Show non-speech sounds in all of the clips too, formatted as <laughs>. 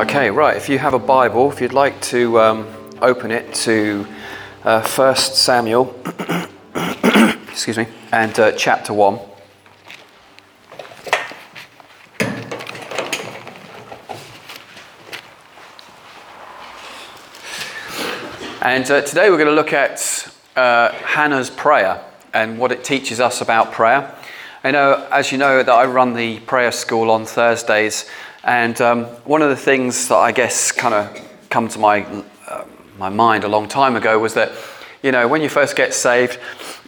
Okay, right. If you have a Bible, if you'd like to um, open it to uh, 1 Samuel, <coughs> excuse me, and uh, chapter 1. And uh, today we're going to look at uh, Hannah's prayer and what it teaches us about prayer. I know, as you know, that I run the prayer school on Thursdays, and um, one of the things that I guess kind of come to my, uh, my mind a long time ago was that, you know, when you first get saved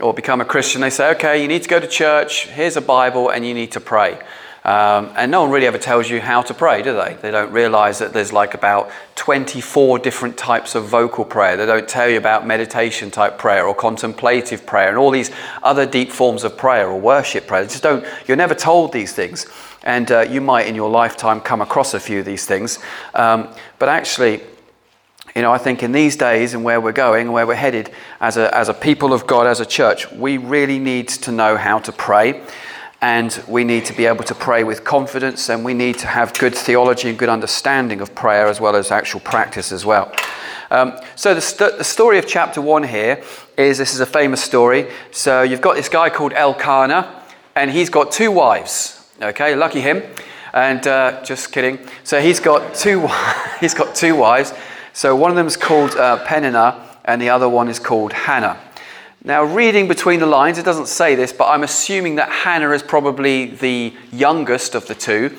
or become a Christian, they say, okay, you need to go to church, here's a Bible, and you need to pray. Um, and no one really ever tells you how to pray, do they? They don't realize that there's like about 24 different types of vocal prayer. They don't tell you about meditation type prayer or contemplative prayer and all these other deep forms of prayer or worship prayer. They just don't, you're never told these things. And uh, you might in your lifetime come across a few of these things. Um, but actually, you know, I think in these days and where we're going, where we're headed as a, as a people of God, as a church, we really need to know how to pray. And we need to be able to pray with confidence, and we need to have good theology and good understanding of prayer as well as actual practice as well. Um, so, the, st- the, story of chapter one here is this is a famous story. So, you've got this guy called Elkanah, and he's got two wives. Okay, lucky him. And uh, just kidding. So he's got two. <laughs> he's got two wives. So one of them is called uh, Peninnah, and the other one is called Hannah. Now, reading between the lines, it doesn't say this, but I'm assuming that Hannah is probably the youngest of the two,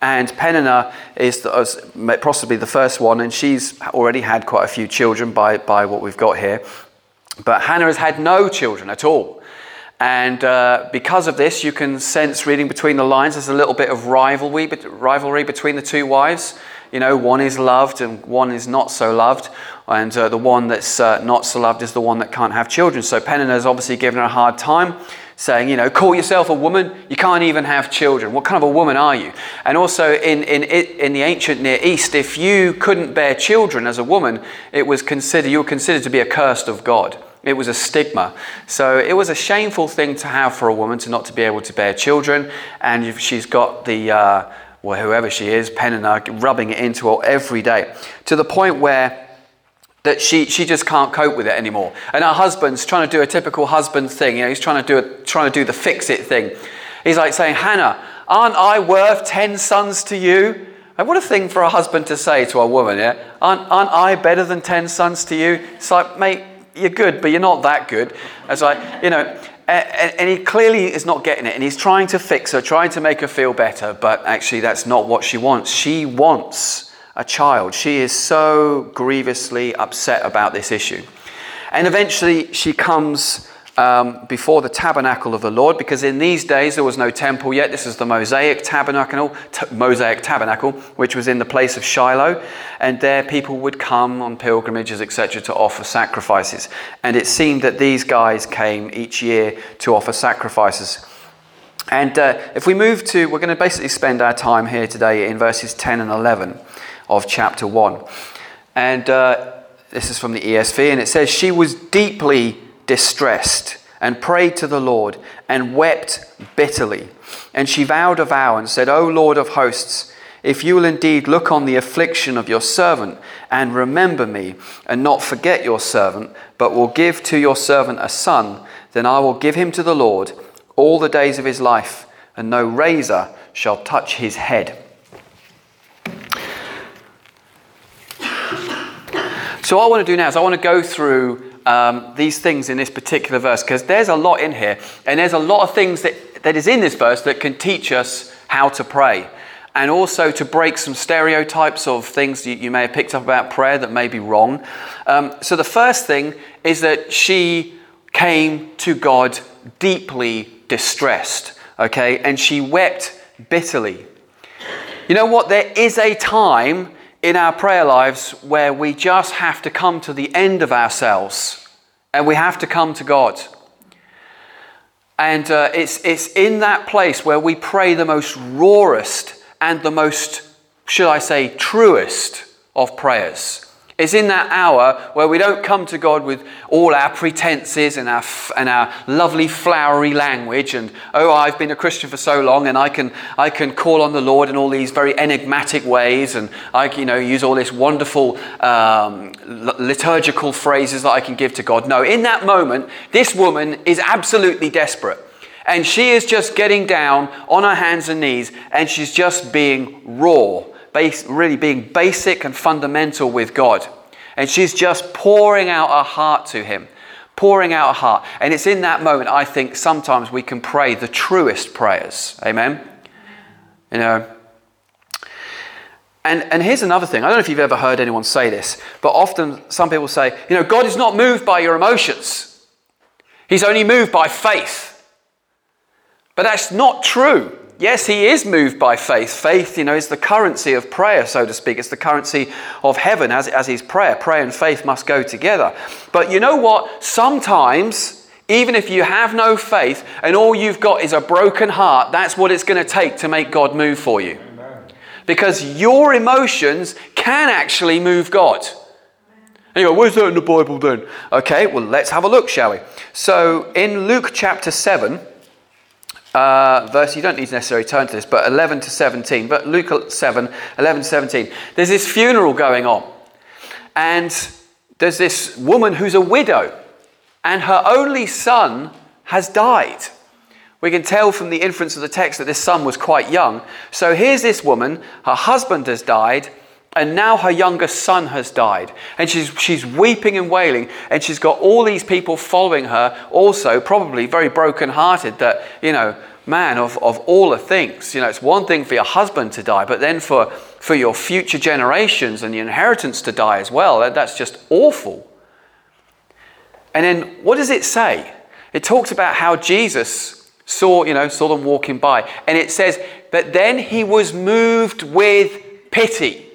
and Peninnah is the, possibly the first one, and she's already had quite a few children by, by what we've got here. But Hannah has had no children at all. And uh, because of this, you can sense reading between the lines, there's a little bit of rivalry, rivalry between the two wives. You know, one is loved and one is not so loved. And uh, the one that's uh, not so loved is the one that can't have children. So Peninnah's obviously given her a hard time, saying, you know, call yourself a woman, you can't even have children. What kind of a woman are you? And also in, in, in the ancient Near East, if you couldn't bear children as a woman, it was considered, you were considered to be accursed of God. It was a stigma. So it was a shameful thing to have for a woman to not to be able to bear children. And she's got the, uh, well, whoever she is, Peninnah, rubbing it into her every day to the point where that she, she just can't cope with it anymore. And her husband's trying to do a typical husband thing. You know, he's trying to do, a, trying to do the fix it thing. He's like saying, Hannah, aren't I worth 10 sons to you? And what a thing for a husband to say to a woman, yeah? Aren't, aren't I better than 10 sons to you? It's like, mate, you're good, but you're not that good. It's like, you know, and, and, he clearly is not getting it, and he's trying to fix her, trying to make her feel better, but actually, that's not what she wants. She wants a child. She is so grievously upset about this issue. And eventually, she comes um, before the tabernacle of the Lord, because in these days there was no temple yet. This is the Mosaic tabernacle, t- Mosaic tabernacle, which was in the place of Shiloh, and there people would come on pilgrimages, etc., to offer sacrifices. And it seemed that these guys came each year to offer sacrifices. And uh, if we move to, we're going to basically spend our time here today in verses 10 and 11 of chapter 1. And uh, this is from the ESV, and it says, She was deeply distressed and prayed to the Lord and wept bitterly. And she vowed a vow and said, O Lord of hosts, if you will indeed look on the affliction of your servant and remember me and not forget your servant, but will give to your servant a son, then I will give him to the Lord all the days of his life, and no razor shall touch his head. So, what I want to do now is I want to go through um, these things in this particular verse because there's a lot in here, and there's a lot of things that, that is in this verse that can teach us how to pray. And also to break some stereotypes of things you, you may have picked up about prayer that may be wrong. Um, so, the first thing is that she came to God deeply distressed, okay, and she wept bitterly. You know what? There is a time in our prayer lives where we just have to come to the end of ourselves and we have to come to God. And uh, it's, it's in that place where we pray the most rawest and the most, should I say, truest of prayers. It's in that hour where we don't come to God with all our pretenses and our, and our lovely flowery language and, oh, I've been a Christian for so long and I can, I can call on the Lord in all these very enigmatic ways and I you know, use all this wonderful um, liturgical phrases that I can give to God. No, in that moment, this woman is absolutely desperate. And she is just getting down on her hands and knees and she's just being raw base, really being basic and fundamental with God. And she's just pouring out her heart to Him, pouring out her heart. And it's in that moment, I think, sometimes we can pray the truest prayers. Amen? You know, and, and here's another thing. I don't know if you've ever heard anyone say this, but often some people say, you know, God is not moved by your emotions, He's only moved by faith. But that's not true yes, he is moved by faith. Faith, you know, is the currency of prayer, so to speak. It's the currency of heaven, as, as is prayer. Prayer and faith must go together. But you know what? Sometimes, even if you have no faith and all you've got is a broken heart, that's what it's going to take to make God move for you. Because your emotions can actually move God. Anyway, where's that in the Bible then? Okay, well, let's have a look, shall we? So, in Luke chapter 7, uh, verse, you don't need to necessarily turn to this, but 11 to 17, but Luke 7, 11 to 17. There's this funeral going on, and there's this woman who's a widow, and her only son has died. We can tell from the inference of the text that this son was quite young. So here's this woman, her husband has died, and now her youngest son has died. And she's, she's weeping and wailing, and she's got all these people following her, also probably very broken-hearted that, you know, man, of, of all the things, you know, it's one thing for your husband to die, but then for, for your future generations and the inheritance to die as well, that, that's just awful. And then what does it say? It talks about how Jesus saw, you know, saw them walking by. And it says, but then he was moved with pity.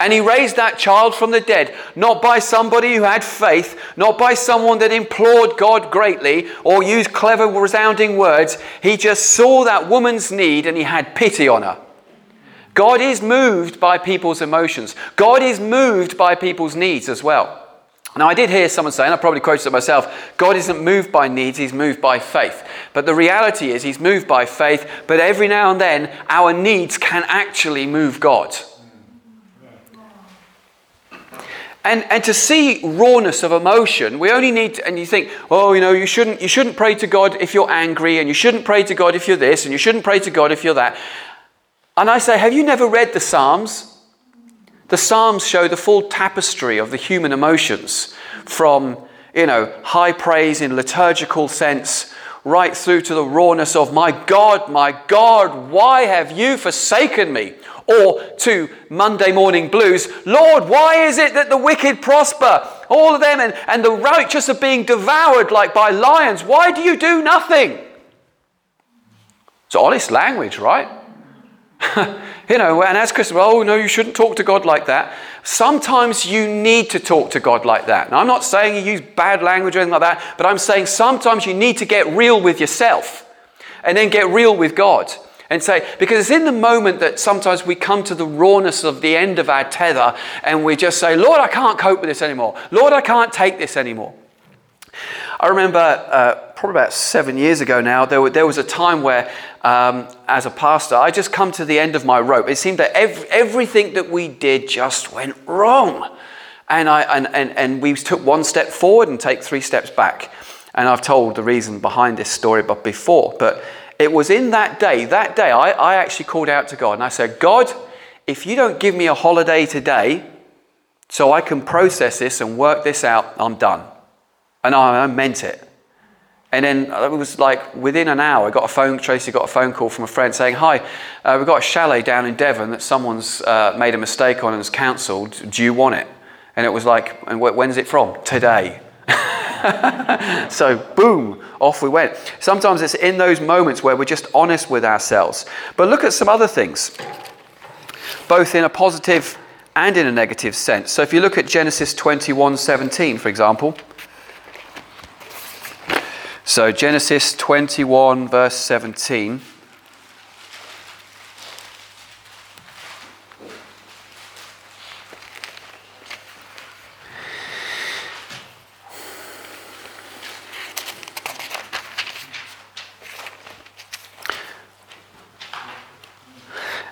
And he raised that child from the dead, not by somebody who had faith, not by someone that implored God greatly or used clever, resounding words. He just saw that woman's need and he had pity on her. God is moved by people's emotions, God is moved by people's needs as well. Now, I did hear someone say, and I probably quoted it myself God isn't moved by needs, He's moved by faith. But the reality is, He's moved by faith, but every now and then our needs can actually move God. And, and to see rawness of emotion, we only need, to, and you think, oh, you know, you shouldn't, you shouldn't pray to God if you're angry, and you shouldn't pray to God if you're this, and you shouldn't pray to God if you're that. And I say, have you never read the Psalms? The Psalms show the full tapestry of the human emotions from, you know, high praise in liturgical sense right through to the rawness of, my God, my God, why have you forsaken me? or to Monday morning blues, Lord, why is it that the wicked prosper? All of them and, and the righteous are being devoured like by lions. Why do you do nothing? It's honest language, right? <laughs> you know, and as Christians, oh no, you shouldn't talk to God like that. Sometimes you need to talk to God like that. Now, I'm not saying you use bad language or anything like that, but I'm saying sometimes you need to get real with yourself and then get real with God and say, because it's in the moment that sometimes we come to the rawness of the end of our tether and we just say, Lord, I can't cope with this anymore. Lord, I can't take this anymore. I remember uh, probably about seven years ago now, there, there was a time where, um, as a pastor, I just come to the end of my rope. It seemed that every, everything that we did just went wrong. And, I, and, and, and we took one step forward and take three steps back. And I've told the reason behind this story but before. But it was in that day, that day, I, I actually called out to God and I said, God, if you don't give me a holiday today so I can process this and work this out, I'm done. And I, meant it. And then it was like within an hour, I got a phone, Tracy got a phone call from a friend saying, Hi, uh, we've got a chalet down in Devon that someone's uh, made a mistake on and has cancelled. Do you want it? And it was like, And when's it from? Today. <laughs> so, boom, off we went. Sometimes it's in those moments where we're just honest with ourselves. But look at some other things, both in a positive and in a negative sense. So, if you look at Genesis 21 17, for example. So, Genesis 21, verse 17.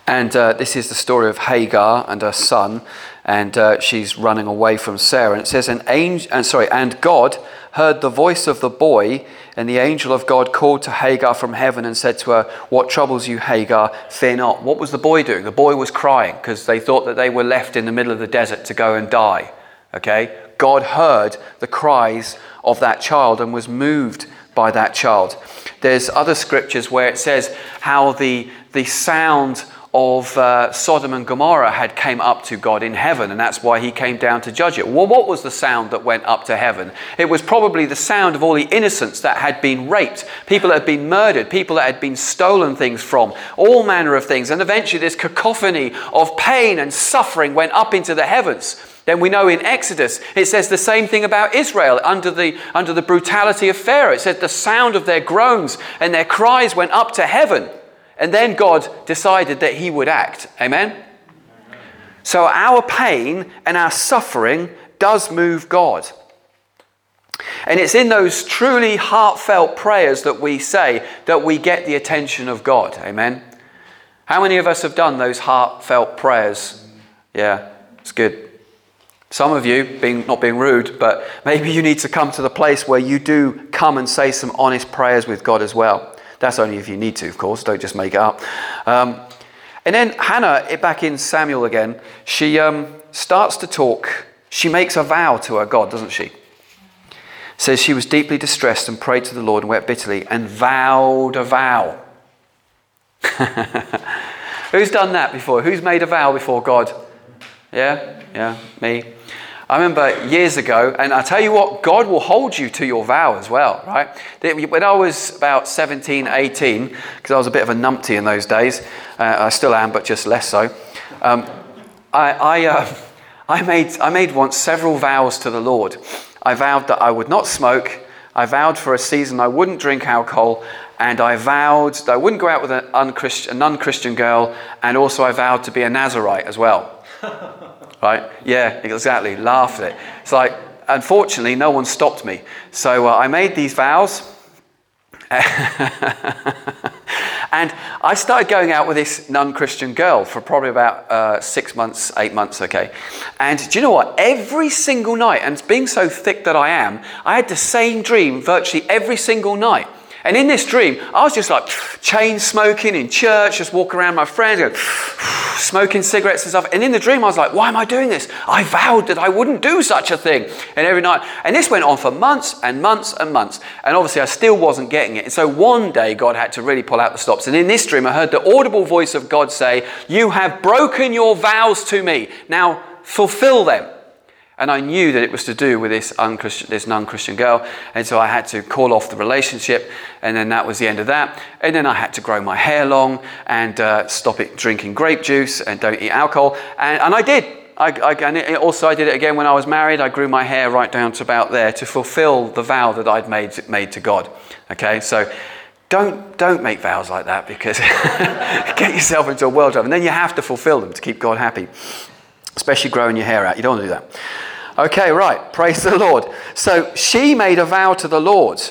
And uh, this is the story of Hagar and her son, and uh, she's running away from Sarah. And it says, "An angel, and sorry, and God heard the voice of the boy and the angel of God called to Hagar from heaven and said to her, What troubles you, Hagar? Fear not. What was the boy doing? The boy was crying because they thought that they were left in the middle of the desert to go and die. Okay? God heard the cries of that child and was moved by that child. There's other scriptures where it says how the, the sound of uh, Sodom and Gomorrah had came up to God in heaven, and that's why he came down to judge it. Well, what was the sound that went up to heaven? It was probably the sound of all the innocents that had been raped, people that had been murdered, people that had been stolen things from, all manner of things. And eventually, this cacophony of pain and suffering went up into the heavens. Then we know in Exodus, it says the same thing about Israel under the, under the brutality of Pharaoh. It said the sound of their groans and their cries went up to heaven. And then God decided that He would act. Amen? So our pain and our suffering does move God. And it's in those truly heartfelt prayers that we say that we get the attention of God. Amen? How many of us have done those heartfelt prayers? Yeah, it's good. Some of you, being, not being rude, but maybe you need to come to the place where you do come and say some honest prayers with God as well. That's only if you need to, of course. Don't just make it up. Um, and then Hannah, back in Samuel again, she um, starts to talk. She makes a vow to her God, doesn't she? Says she was deeply distressed and prayed to the Lord and wept bitterly and vowed a vow. <laughs> Who's done that before? Who's made a vow before God? Yeah, yeah, me. I remember years ago, and I tell you what, God will hold you to your vow as well, right? When I was about 17, 18, because I was a bit of a numpty in those days, uh, I still am, but just less so. Um, I, I, uh, <laughs> I, made, I made once several vows to the Lord. I vowed that I would not smoke. I vowed for a season I wouldn't drink alcohol, and I vowed that I wouldn't go out with an unchristian, a non-Christian girl, and also I vowed to be a Nazarite as well. <laughs> right? Yeah, exactly. Laugh at it. It's like, unfortunately, no one stopped me. So uh, I made these vows. <laughs> and I started going out with this non Christian girl for probably about uh, six months, eight months, okay. And do you know what? Every single night, and being so thick that I am, I had the same dream virtually every single night. And in this dream, I was just like chain smoking in church, just walking around my friends, going, smoking cigarettes and stuff. And in the dream, I was like, why am I doing this? I vowed that I wouldn't do such a thing. And every night, and this went on for months and months and months. And obviously, I still wasn't getting it. And so one day, God had to really pull out the stops. And in this dream, I heard the audible voice of God say, You have broken your vows to me. Now fulfill them. And I knew that it was to do with this, this non Christian girl. And so I had to call off the relationship. And then that was the end of that. And then I had to grow my hair long and uh, stop it drinking grape juice and don't eat alcohol. And, and I did. I, I, and also, I did it again when I was married. I grew my hair right down to about there to fulfill the vow that I'd made, made to God. Okay, so don't, don't make vows like that because <laughs> get yourself into a world of, and then you have to fulfill them to keep God happy, especially growing your hair out. You don't want to do that. Okay, right. Praise the Lord. So she made a vow to the Lord.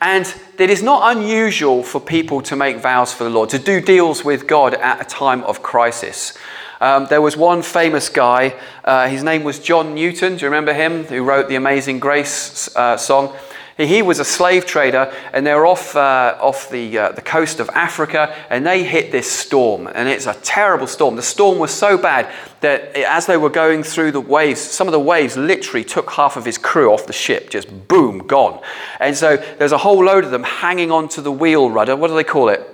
And it is not unusual for people to make vows for the Lord, to do deals with God at a time of crisis. Um, there was one famous guy, uh, his name was John Newton. Do you remember him? Who wrote the Amazing Grace uh, song? He was a slave trader, and they were off, uh, off the, uh, the coast of Africa, and they hit this storm. And it's a terrible storm. The storm was so bad that as they were going through the waves, some of the waves literally took half of his crew off the ship, just boom, gone. And so there's a whole load of them hanging onto the wheel rudder. What do they call it?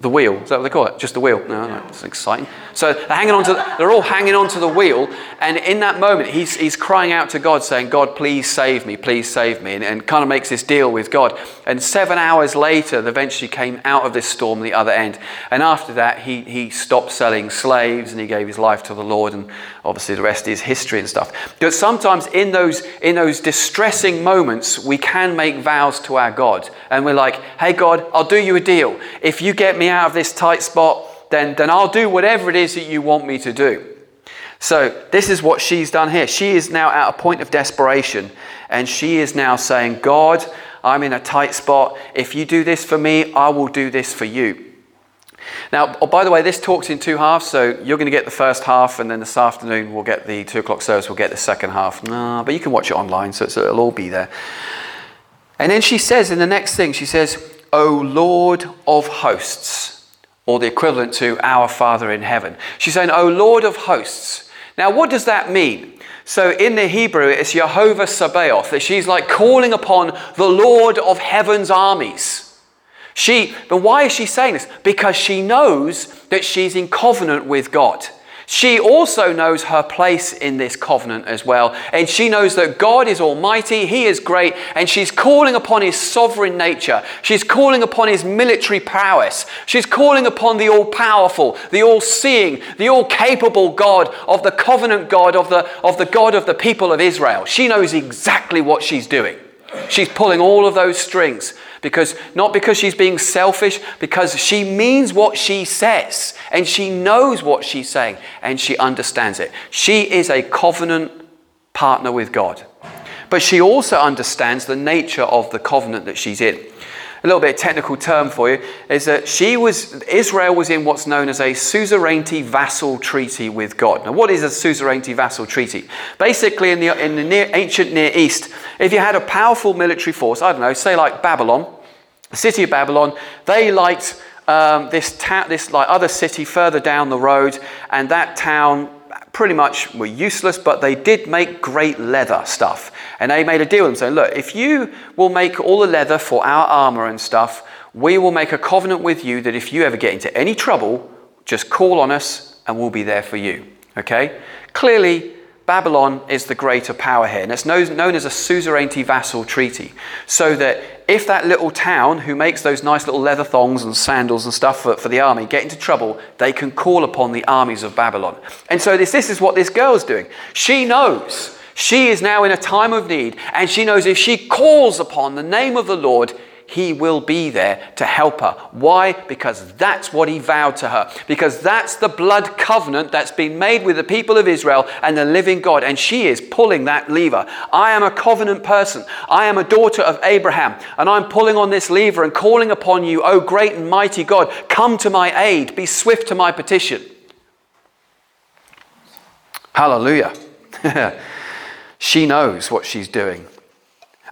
The wheel. Is that what they call it? Just the wheel. No, no, it's exciting. So they're hanging onto, they're all hanging on to the wheel, and in that moment, he's, he's crying out to God, saying, God, please save me, please save me, and, and kind of makes this deal with God. And seven hours later, they eventually came out of this storm the other end. And after that, he, he stopped selling slaves and he gave his life to the Lord, and obviously the rest is history and stuff. But sometimes in those, in those distressing moments, we can make vows to our God, and we're like, hey, God, I'll do you a deal. If you get me out of this tight spot, then, then I'll do whatever it is that you want me to do. So, this is what she's done here. She is now at a point of desperation, and she is now saying, God, I'm in a tight spot. If you do this for me, I will do this for you. Now, oh, by the way, this talk's in two halves, so you're going to get the first half, and then this afternoon we'll get the two o'clock service, we'll get the second half. No, but you can watch it online, so it'll all be there. And then she says in the next thing, she says, O Lord of hosts, or the equivalent to our Father in heaven. She's saying, O Lord of hosts. Now, what does that mean? So in the Hebrew, it's Jehovah Sabaoth. That she's like calling upon the Lord of heaven's armies. She, but why is she saying this? Because she knows that she's in covenant with God. She also knows her place in this covenant as well. And she knows that God is almighty, He is great, and she's calling upon His sovereign nature. She's calling upon His military prowess. She's calling upon the all powerful, the all seeing, the all capable God of the covenant God of the, of the God of the people of Israel. She knows exactly what she's doing. She's pulling all of those strings because not because she's being selfish, because she means what she says and she knows what she's saying and she understands it. She is a covenant partner with God. But she also understands the nature of the covenant that she's in. A little bit technical term for you is that she was Israel was in what's known as a suzerainty vassal treaty with God. Now, what is a suzerainty vassal treaty? Basically, in the in the near, ancient Near East, if you had a powerful military force, I don't know, say like Babylon, the city of Babylon, they liked um, this, ta- this like other city further down the road, and that town pretty much were useless, but they did make great leather stuff. And they made a deal with them saying, Look, if you will make all the leather for our armor and stuff, we will make a covenant with you that if you ever get into any trouble, just call on us and we'll be there for you. Okay? Clearly, Babylon is the greater power here, and it's known as a suzerainty vassal treaty. So that if that little town who makes those nice little leather thongs and sandals and stuff for, for the army get into trouble, they can call upon the armies of Babylon. And so this, this is what this girl's doing. She knows she is now in a time of need, and she knows if she calls upon the name of the Lord, he will be there to help her. Why? Because that's what He vowed to her. Because that's the blood covenant that's been made with the people of Israel and the living God. And she is pulling that lever. I am a covenant person. I am a daughter of Abraham. And I'm pulling on this lever and calling upon you, O great and mighty God, come to my aid. Be swift to my petition. Hallelujah. <laughs> she knows what she's doing.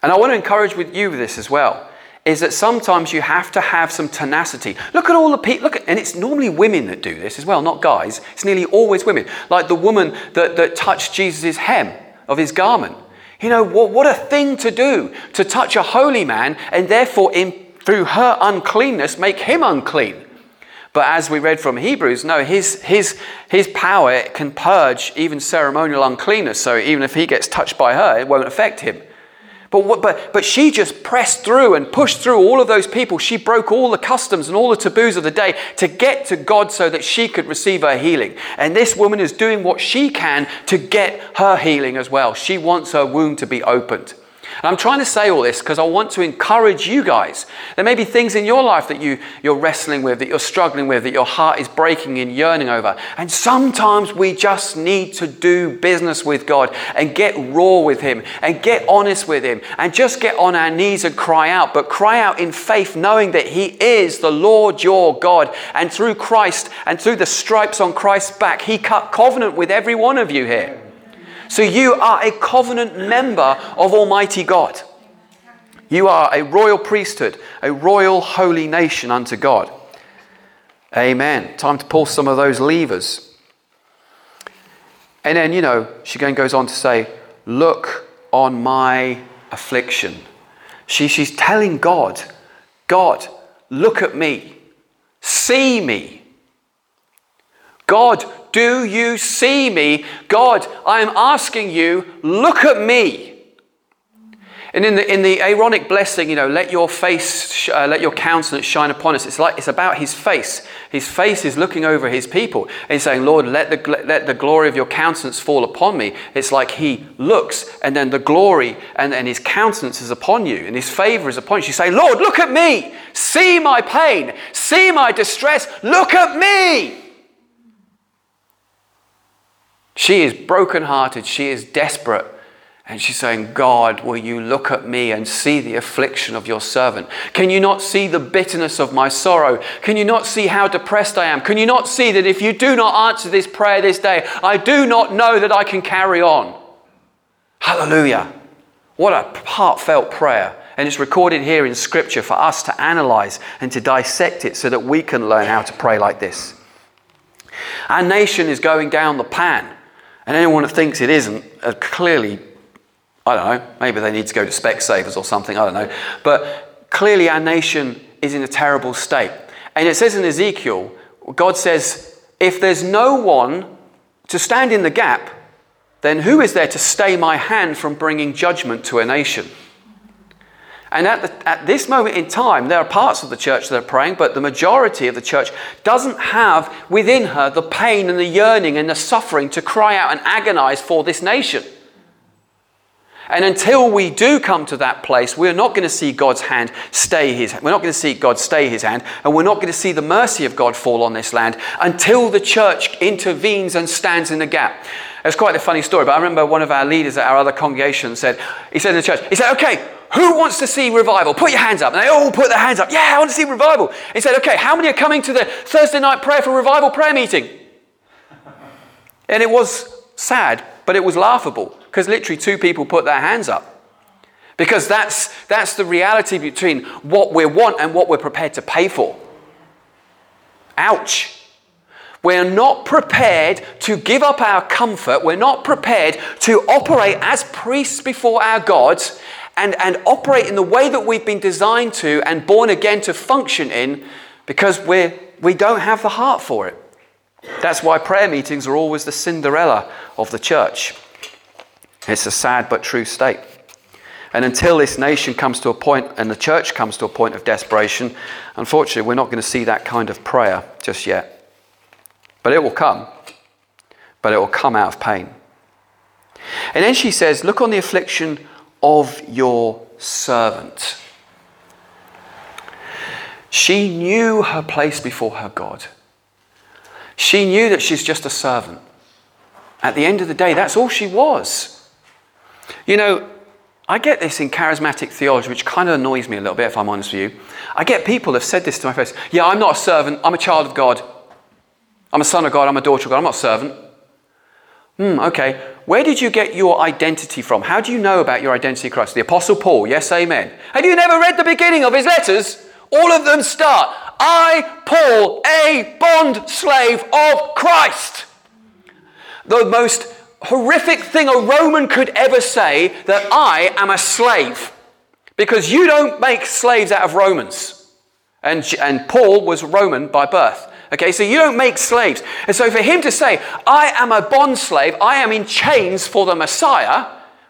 And I want to encourage with you this as well is that sometimes you have to have some tenacity. Look at all the people, look at, and it's normally women that do this as well, not guys. It's nearly always women. Like the woman that, that touched Jesus' hem of his garment. You know, what, what a thing to do to touch a holy man and therefore, in, through her uncleanness, make him unclean. But as we read from Hebrews, no, his, his, his power can purge even ceremonial uncleanness. So even if he gets touched by her, it won't affect him. But, but, but she just pressed through and pushed through all of those people. She broke all the customs and all the taboos of the day to get to God so that she could receive her healing. And this woman is doing what she can to get her healing as well. She wants her wound to be opened. And I'm trying to say all this because I want to encourage you guys. There may be things in your life that you, you're wrestling with, that you're struggling with, that your heart is breaking and yearning over. And sometimes we just need to do business with God and get raw with Him and get honest with Him and just get on our knees and cry out. But cry out in faith, knowing that He is the Lord your God. And through Christ and through the stripes on Christ's back, He cut covenant with every one of you here. So you are a covenant member of Almighty God. You are a royal priesthood, a royal holy nation unto God. Amen. Time to pull some of those levers. And then, you know, she again goes on to say, Look on my affliction. She, she's telling God, God, look at me, see me. God, do you see me? God, I am asking you, look at me. And in the, in the Aaronic blessing, you know, let your face, uh, let your countenance shine upon us. It's like it's about his face. His face is looking over his people. And he's saying, Lord, let the, let the glory of your countenance fall upon me. It's like he looks and then the glory and, and his countenance is upon you and his favor is upon you. You say, Lord, look at me. See my pain. See my distress. Look at me. She is brokenhearted. She is desperate. And she's saying, God, will you look at me and see the affliction of your servant? Can you not see the bitterness of my sorrow? Can you not see how depressed I am? Can you not see that if you do not answer this prayer this day, I do not know that I can carry on? Hallelujah. What a heartfelt prayer. And it's recorded here in Scripture for us to analyze and to dissect it so that we can learn how to pray like this. Our nation is going down the pan. And anyone that thinks it isn't uh, clearly I don't know, maybe they need to go to Specsavers or something, I don't know. But clearly, our nation is in a terrible state. And it says in Ezekiel, God says, if there's no one to stand in the gap, then who is there to stay my hand from bringing judgment to a nation? And at, the, at, this moment in time, there are parts of the church that are praying, but the majority of the church doesn't have within her the pain and the yearning and the suffering to cry out and agonize for this nation. And until we do come to that place, we're not going to see God's hand stay his hand. we're not going to see God stay his hand, and we're not going to see the mercy of God fall on this land until the church intervenes and stands in the gap. It's quite a funny story, but I remember one of our leaders at our other congregation said, he said in the church, he said, okay, who wants to see revival? Put your hands up. And they all put their hands up. Yeah, I want to see revival. He said, okay, how many are coming to the Thursday night prayer for revival prayer meeting? And it was sad, but it was laughable because literally two people put their hands up. Because that's, that's the reality between what we want and what we're prepared to pay for. Ouch. We're not prepared to give up our comfort. We're not prepared to operate as priests before our gods and, and operate in the way that we've been designed to and born again to function in because we're, we don't have the heart for it. That's why prayer meetings are always the Cinderella of the church. It's a sad but true state. And until this nation comes to a point and the church comes to a point of desperation, unfortunately, we're not going to see that kind of prayer just yet. But it will come. But it will come out of pain. And then she says, Look on the affliction of your servant. She knew her place before her God. She knew that she's just a servant. At the end of the day, that's all she was. You know, I get this in charismatic theology, which kind of annoys me a little bit, if I'm honest with you. I get people have said this to my face Yeah, I'm not a servant, I'm a child of God. I'm a son of God, I'm a daughter of God, I'm not a servant. Hmm, okay. Where did you get your identity from? How do you know about your identity in Christ? The Apostle Paul, yes, amen. Have you never read the beginning of his letters? All of them start I, Paul, a bond slave of Christ. The most horrific thing a Roman could ever say that I am a slave. Because you don't make slaves out of Romans. And, and Paul was Roman by birth. Okay, so you don't make slaves. And so for him to say, I am a bond slave, I am in chains for the Messiah,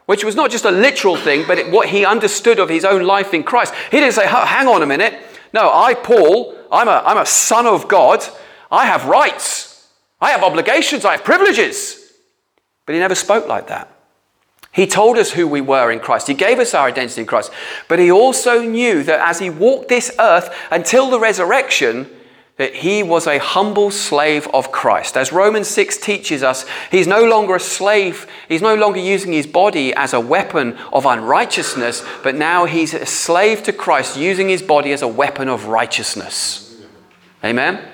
which was not just a literal thing, but it, what he understood of his own life in Christ. He didn't say, hang on a minute. No, I, Paul, I'm a, I'm a son of God. I have rights. I have obligations. I have privileges. But he never spoke like that. He told us who we were in Christ. He gave us our identity in Christ. But he also knew that as he walked this earth until the resurrection, that he was a humble slave of Christ. As Romans 6 teaches us, he's no longer a slave. He's no longer using his body as a weapon of unrighteousness, but now he's a slave to Christ, using his body as a weapon of righteousness. Amen?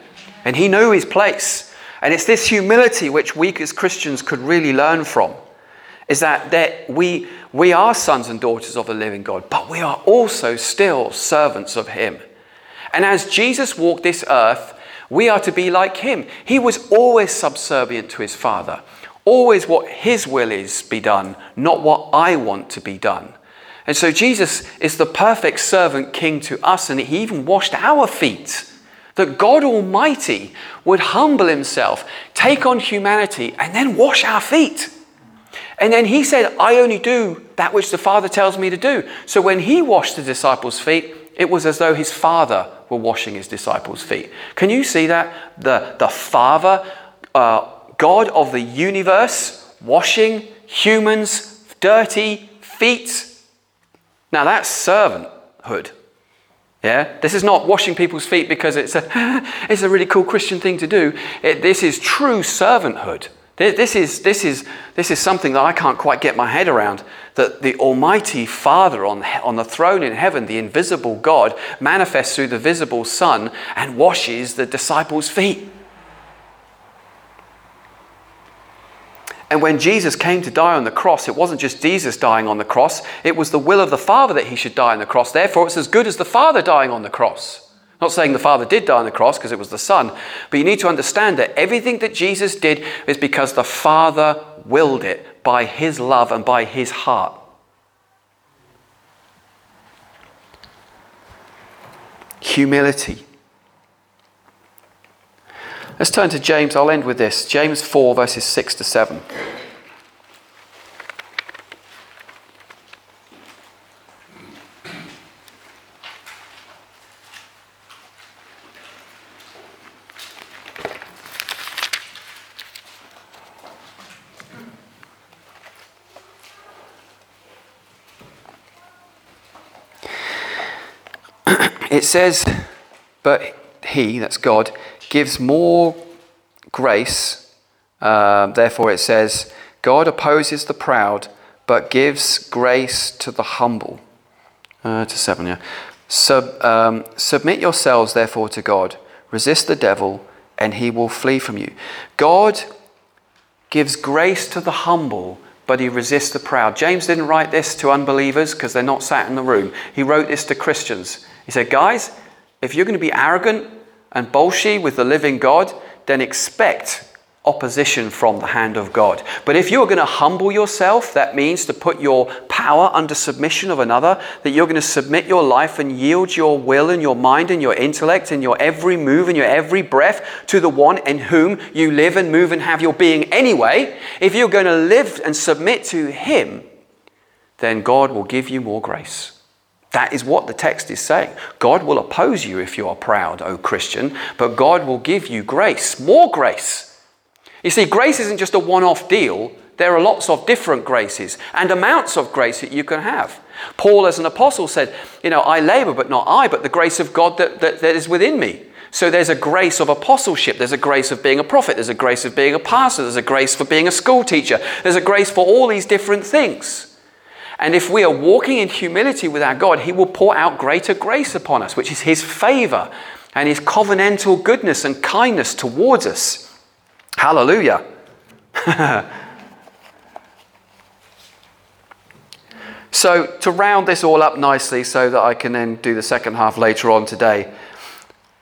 And he knew his place. And it's this humility which we as Christians could really learn from. Is that, that we, we are sons and daughters of the living God, but we are also still servants of Him. And as Jesus walked this earth, we are to be like Him. He was always subservient to His Father. Always what His will is be done, not what I want to be done. And so Jesus is the perfect servant king to us, and He even washed our feet that God Almighty would humble himself, take on humanity, and then wash our feet. And then he said, I only do that which the Father tells me to do. So when he washed the disciples' feet, it was as though his Father were washing his disciples' feet. Can you see that? The, the Father, uh, God of the universe, washing humans' dirty feet. Now that's servanthood. Yeah, this is not washing people's feet because it's a, <laughs> it's a really cool Christian thing to do. It, this is true servanthood. This is, this, is, this is something that I can't quite get my head around. That the Almighty Father on, on the throne in heaven, the invisible God, manifests through the visible Son and washes the disciples' feet. And when Jesus came to die on the cross, it wasn't just Jesus dying on the cross, it was the will of the Father that he should die on the cross. Therefore, it's as good as the Father dying on the cross. Not saying the Father did die on the cross because it was the Son, but you need to understand that everything that Jesus did is because the Father willed it by his love and by his heart. Humility. Let's turn to James. I'll end with this James 4, verses 6 to 7. It says, but he, that's God, gives more grace. Uh, therefore, it says, God opposes the proud, but gives grace to the humble. Uh, to seven, yeah. Sub, um, submit yourselves, therefore, to God. Resist the devil, and he will flee from you. God gives grace to the humble, but he resists the proud. James didn't write this to unbelievers because they're not sat in the room. He wrote this to Christians. He said, Guys, if you're going to be arrogant and bolshy with the living God, then expect opposition from the hand of God. But if you're going to humble yourself, that means to put your power under submission of another, that you're going to submit your life and yield your will and your mind and your intellect and your every move and your every breath to the one in whom you live and move and have your being anyway. If you're going to live and submit to Him, then God will give you more grace. That is what the text is saying. God will oppose you if you are proud, O Christian, but God will give you grace, more grace. You see, grace isn't just a one off deal. There are lots of different graces and amounts of grace that you can have. Paul, as an apostle, said, You know, I labor, but not I, but the grace of God that, that, that is within me. So there's a grace of apostleship, there's a grace of being a prophet, there's a grace of being a pastor, there's a grace for being a school teacher, there's a grace for all these different things. And if we are walking in humility with our God, He will pour out greater grace upon us, which is His favor and His covenantal goodness and kindness towards us. Hallelujah. <laughs> so, to round this all up nicely so that I can then do the second half later on today,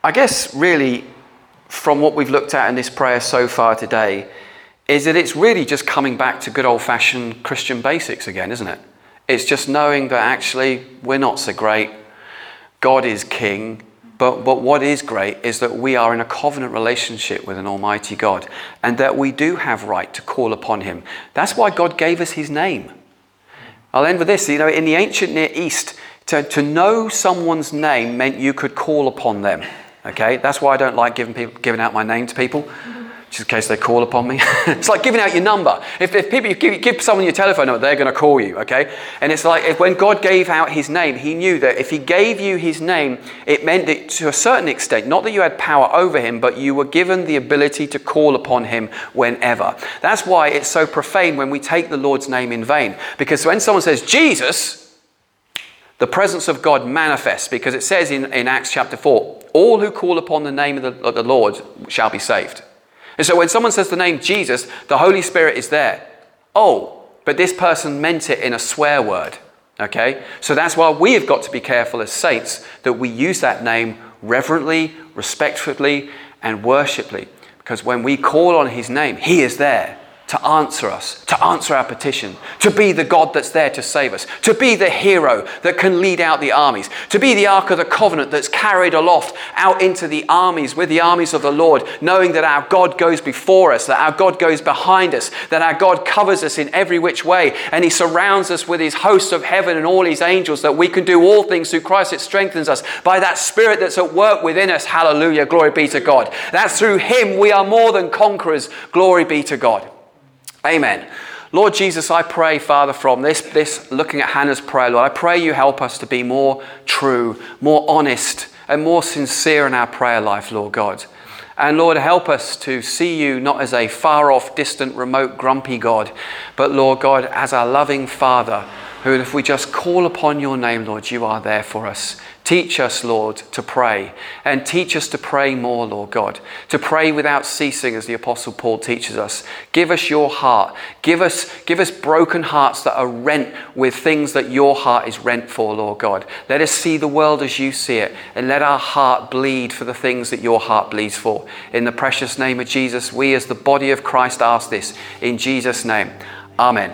I guess really from what we've looked at in this prayer so far today is that it's really just coming back to good old fashioned Christian basics again, isn't it? It's just knowing that actually we're not so great. God is king. But, but what is great is that we are in a covenant relationship with an almighty God and that we do have right to call upon him. That's why God gave us his name. I'll end with this. You know, in the ancient Near East, to, to know someone's name meant you could call upon them. Okay? That's why I don't like giving, people, giving out my name to people just in case they call upon me. <laughs> it's like giving out your number. If, if people, give, give, someone your telephone number, they're going to call you, okay? And it's like if, when God gave out his name, he knew that if he gave you his name, it meant that to a certain extent, not that you had power over him, but you were given the ability to call upon him whenever. That's why it's so profane when we take the Lord's name in vain. Because when someone says Jesus, the presence of God manifests because it says in, in Acts chapter 4 all who call upon the name of the, of the Lord shall be saved. And so when someone says the name Jesus, the Holy Spirit is there. Oh, but this person meant it in a swear word. Okay? So that's why we have got to be careful as saints that we use that name reverently, respectfully, and worshipfully. Because when we call on his name, he is there to answer us, to answer our petition, to be the God that's there to save us, to be the hero that can lead out the armies, to be the Ark of the Covenant that's carried aloft out into the armies with the armies of the Lord, knowing that our God goes before us, that our God goes behind us, that our God covers us in every which way, and He surrounds us with His hosts of heaven and all His angels, that we can do all things through Christ that strengthens us by that Spirit that's at work within us. Hallelujah. Glory be to God. That through Him we are more than conquerors. Glory be to God. Amen. Lord Jesus, I pray, Father, from this, this looking at Hannah's prayer, Lord, I pray you help us to be more true, more honest, and more sincere in our prayer life, Lord God. And Lord, help us to see you not as a far off, distant, remote, grumpy God, but Lord God, as our loving Father, who, if we just call upon your name, Lord, you are there for us. Teach us, Lord, to pray and teach us to pray more, Lord God, to pray without ceasing, as the Apostle Paul teaches us. Give us your heart. Give us, give us broken hearts that are rent with things that your heart is rent for, Lord God. Let us see the world as you see it and let our heart bleed for the things that your heart bleeds for. In the precious name of Jesus, we as the body of Christ ask this. In Jesus' name, Amen.